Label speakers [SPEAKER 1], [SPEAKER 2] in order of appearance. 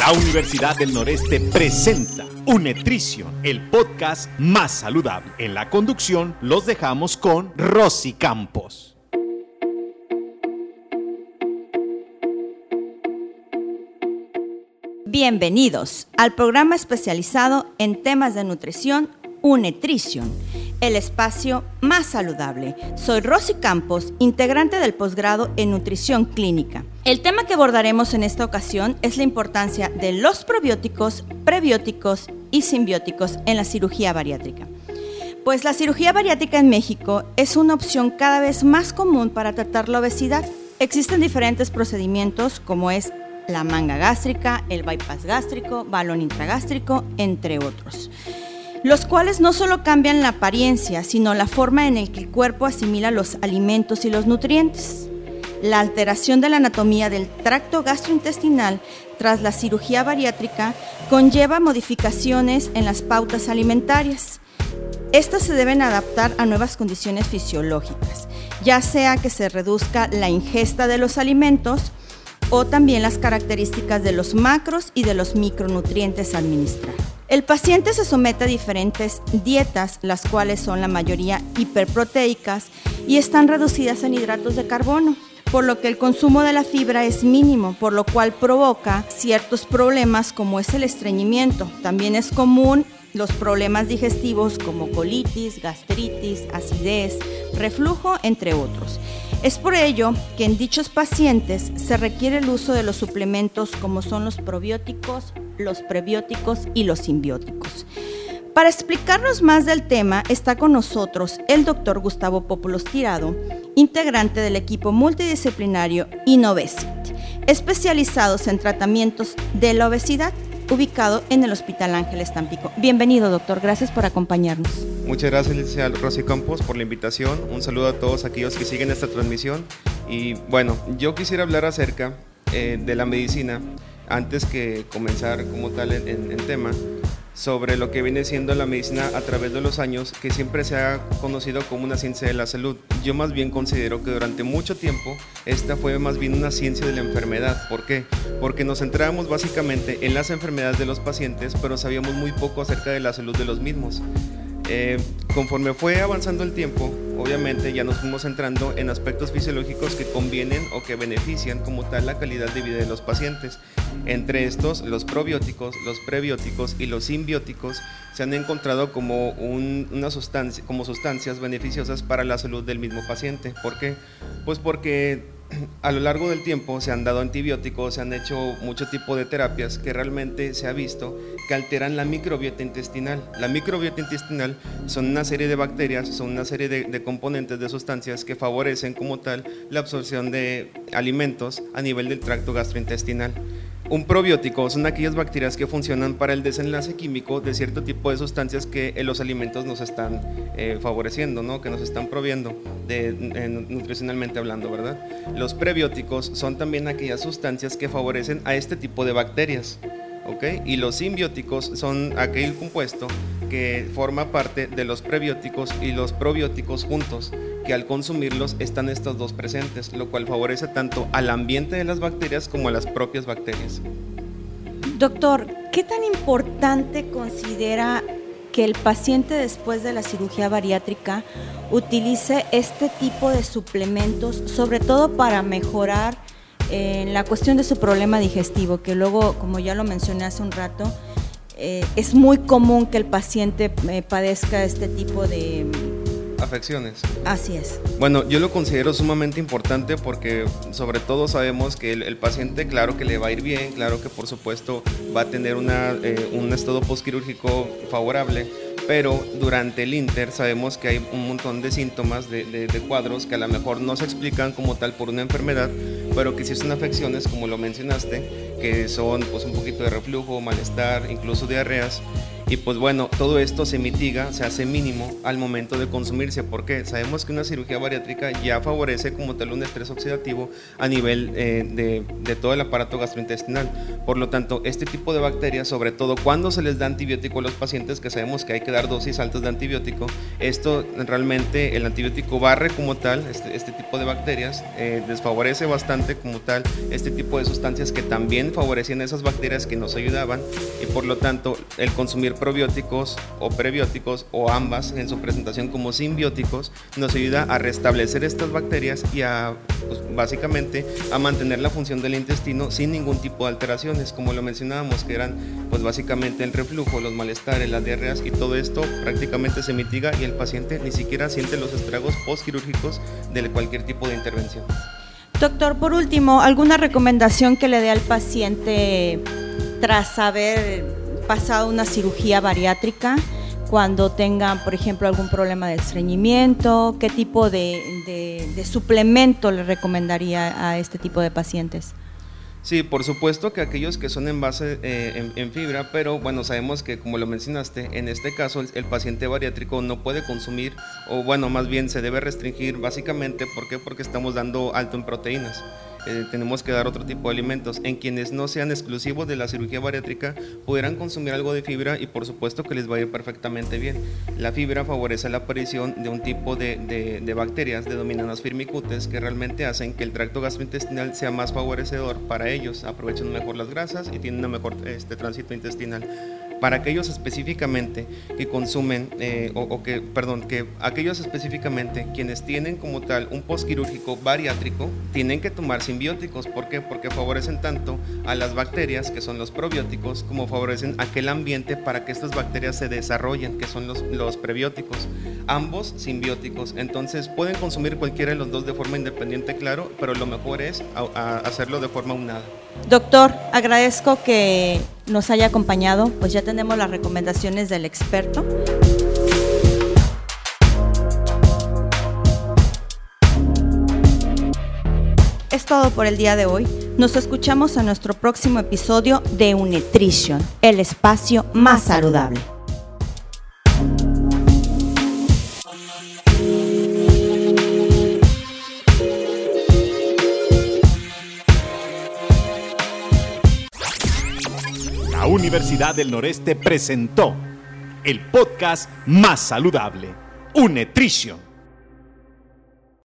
[SPEAKER 1] La Universidad del Noreste presenta Unetrition, el podcast más saludable. En la conducción los dejamos con Rosy Campos.
[SPEAKER 2] Bienvenidos al programa especializado en temas de nutrición Unetrition el espacio más saludable. Soy Rosy Campos, integrante del posgrado en nutrición clínica. El tema que abordaremos en esta ocasión es la importancia de los probióticos, prebióticos y simbióticos en la cirugía bariátrica. Pues la cirugía bariátrica en México es una opción cada vez más común para tratar la obesidad. Existen diferentes procedimientos como es la manga gástrica, el bypass gástrico, balón intragástrico, entre otros los cuales no solo cambian la apariencia, sino la forma en la que el cuerpo asimila los alimentos y los nutrientes. La alteración de la anatomía del tracto gastrointestinal tras la cirugía bariátrica conlleva modificaciones en las pautas alimentarias. Estas se deben adaptar a nuevas condiciones fisiológicas, ya sea que se reduzca la ingesta de los alimentos o también las características de los macros y de los micronutrientes administrados. El paciente se somete a diferentes dietas, las cuales son la mayoría hiperproteicas y están reducidas en hidratos de carbono, por lo que el consumo de la fibra es mínimo, por lo cual provoca ciertos problemas como es el estreñimiento. También es común los problemas digestivos como colitis, gastritis, acidez, reflujo, entre otros. Es por ello que en dichos pacientes se requiere el uso de los suplementos como son los probióticos, los prebióticos y los simbióticos. Para explicarnos más del tema está con nosotros el doctor Gustavo Populos Tirado, integrante del equipo multidisciplinario Innovesit, especializados en tratamientos de la obesidad ubicado en el Hospital Ángeles Tampico. Bienvenido, doctor. Gracias por acompañarnos.
[SPEAKER 3] Muchas gracias, licenciado Rosy Campos, por la invitación. Un saludo a todos aquellos que siguen esta transmisión. Y bueno, yo quisiera hablar acerca eh, de la medicina antes que comenzar como tal en tema sobre lo que viene siendo la medicina a través de los años, que siempre se ha conocido como una ciencia de la salud. Yo más bien considero que durante mucho tiempo esta fue más bien una ciencia de la enfermedad. ¿Por qué? Porque nos centrábamos básicamente en las enfermedades de los pacientes, pero sabíamos muy poco acerca de la salud de los mismos. Eh, conforme fue avanzando el tiempo, obviamente ya nos fuimos centrando en aspectos fisiológicos que convienen o que benefician como tal la calidad de vida de los pacientes. Entre estos, los probióticos, los prebióticos y los simbióticos se han encontrado como, una sustancia, como sustancias beneficiosas para la salud del mismo paciente. ¿Por qué? Pues porque a lo largo del tiempo se han dado antibióticos, se han hecho mucho tipo de terapias que realmente se ha visto que alteran la microbiota intestinal. La microbiota intestinal son una serie de bacterias, son una serie de, de componentes de sustancias que favorecen como tal la absorción de alimentos a nivel del tracto gastrointestinal. Un probiótico son aquellas bacterias que funcionan para el desenlace químico de cierto tipo de sustancias que en los alimentos nos están eh, favoreciendo, ¿no? que nos están proviendo de, nutricionalmente hablando, ¿verdad? Los prebióticos son también aquellas sustancias que favorecen a este tipo de bacterias. Y los simbióticos son aquel compuesto que forma parte de los prebióticos y los probióticos juntos, al consumirlos están estos dos presentes, lo cual favorece tanto al ambiente de las bacterias como a las propias bacterias.
[SPEAKER 2] Doctor, ¿qué tan importante considera que el paciente después de la cirugía bariátrica utilice este tipo de suplementos, sobre todo para mejorar en la cuestión de su problema digestivo, que luego, como ya lo mencioné hace un rato, eh, es muy común que el paciente eh, padezca este tipo de
[SPEAKER 3] afecciones.
[SPEAKER 2] Así es.
[SPEAKER 3] Bueno, yo lo considero sumamente importante porque sobre todo sabemos que el, paciente, claro que le va a ir bien, claro que por supuesto va a tener una, eh, un estado postquirúrgico favorable, pero durante el Inter sabemos que hay un montón de síntomas, de, de, cuadros que a lo mejor no se explican como tal por una enfermedad, pero que sí son afecciones, como lo mencionaste, que son pues un poquito de reflujo, malestar, incluso diarreas Y pues bueno, todo esto se mitiga, se hace mínimo al momento de consumirse. porque Sabemos que una cirugía bariátrica ya favorece como tal un estrés oxidativo a nivel eh, de, de todo el aparato gastrointestinal. Por lo tanto, este tipo de bacterias, sobre todo cuando se les da antibiótico a los pacientes, que sabemos que hay que dar dosis altas de antibiótico, esto realmente el antibiótico barre como tal este, este tipo de bacterias, eh, desfavorece bastante como tal este tipo de sustancias que también favorecían esas bacterias que nos ayudaban y por lo tanto el consumir probióticos o prebióticos o ambas en su presentación como simbióticos nos ayuda a restablecer estas bacterias y a pues, básicamente a mantener la función del intestino sin ningún tipo de alteraciones como lo mencionábamos que eran pues básicamente el reflujo, los malestares, las diarreas y todo esto prácticamente se mitiga y el paciente ni siquiera siente los estragos postquirúrgicos de cualquier tipo de intervención.
[SPEAKER 2] Doctor, por último, ¿alguna recomendación que le dé al paciente tras haber pasado una cirugía bariátrica? Cuando tengan, por ejemplo, algún problema de estreñimiento, ¿qué tipo de, de suplemento le recomendaría a este tipo de pacientes?
[SPEAKER 3] Sí, por supuesto que aquellos que son en base eh, en, fibra, pero bueno, sabemos que como lo mencionaste, en este caso el, paciente bariátrico no puede consumir, o bueno, más bien se debe restringir básicamente, ¿por qué? Porque estamos dando alto en proteínas. Eh, tenemos que dar otro tipo de alimentos. En quienes no sean exclusivos de la cirugía bariátrica, podrán consumir algo de fibra y por supuesto que les va a ir perfectamente bien. La fibra favorece la aparición de un tipo de, de bacterias denominadas firmicutes que realmente hacen que el tracto gastrointestinal sea más favorecedor para ellos, aprovechan mejor las grasas y tienen un mejor este, tránsito intestinal para aquellos específicamente que consumen, eh, o, que, perdón, que aquellos específicamente quienes tienen como tal un postquirúrgico bariátrico, tienen que tomar simbióticos. ¿Por qué? Porque favorecen tanto a las bacterias, que son los probióticos, como favorecen aquel ambiente para que estas bacterias se desarrollen, que son los, los prebióticos. Ambos simbióticos. Entonces pueden consumir cualquiera de los dos de forma independiente, claro, pero lo mejor es hacerlo de forma unada.
[SPEAKER 2] Doctor, agradezco que nos haya acompañado, pues ya tenemos las recomendaciones del experto. Es todo por el día de hoy. Nos escuchamos en nuestro próximo episodio de Unutrition, el espacio más saludable.
[SPEAKER 1] Universidad del Noreste presentó el podcast más saludable, Unetrition.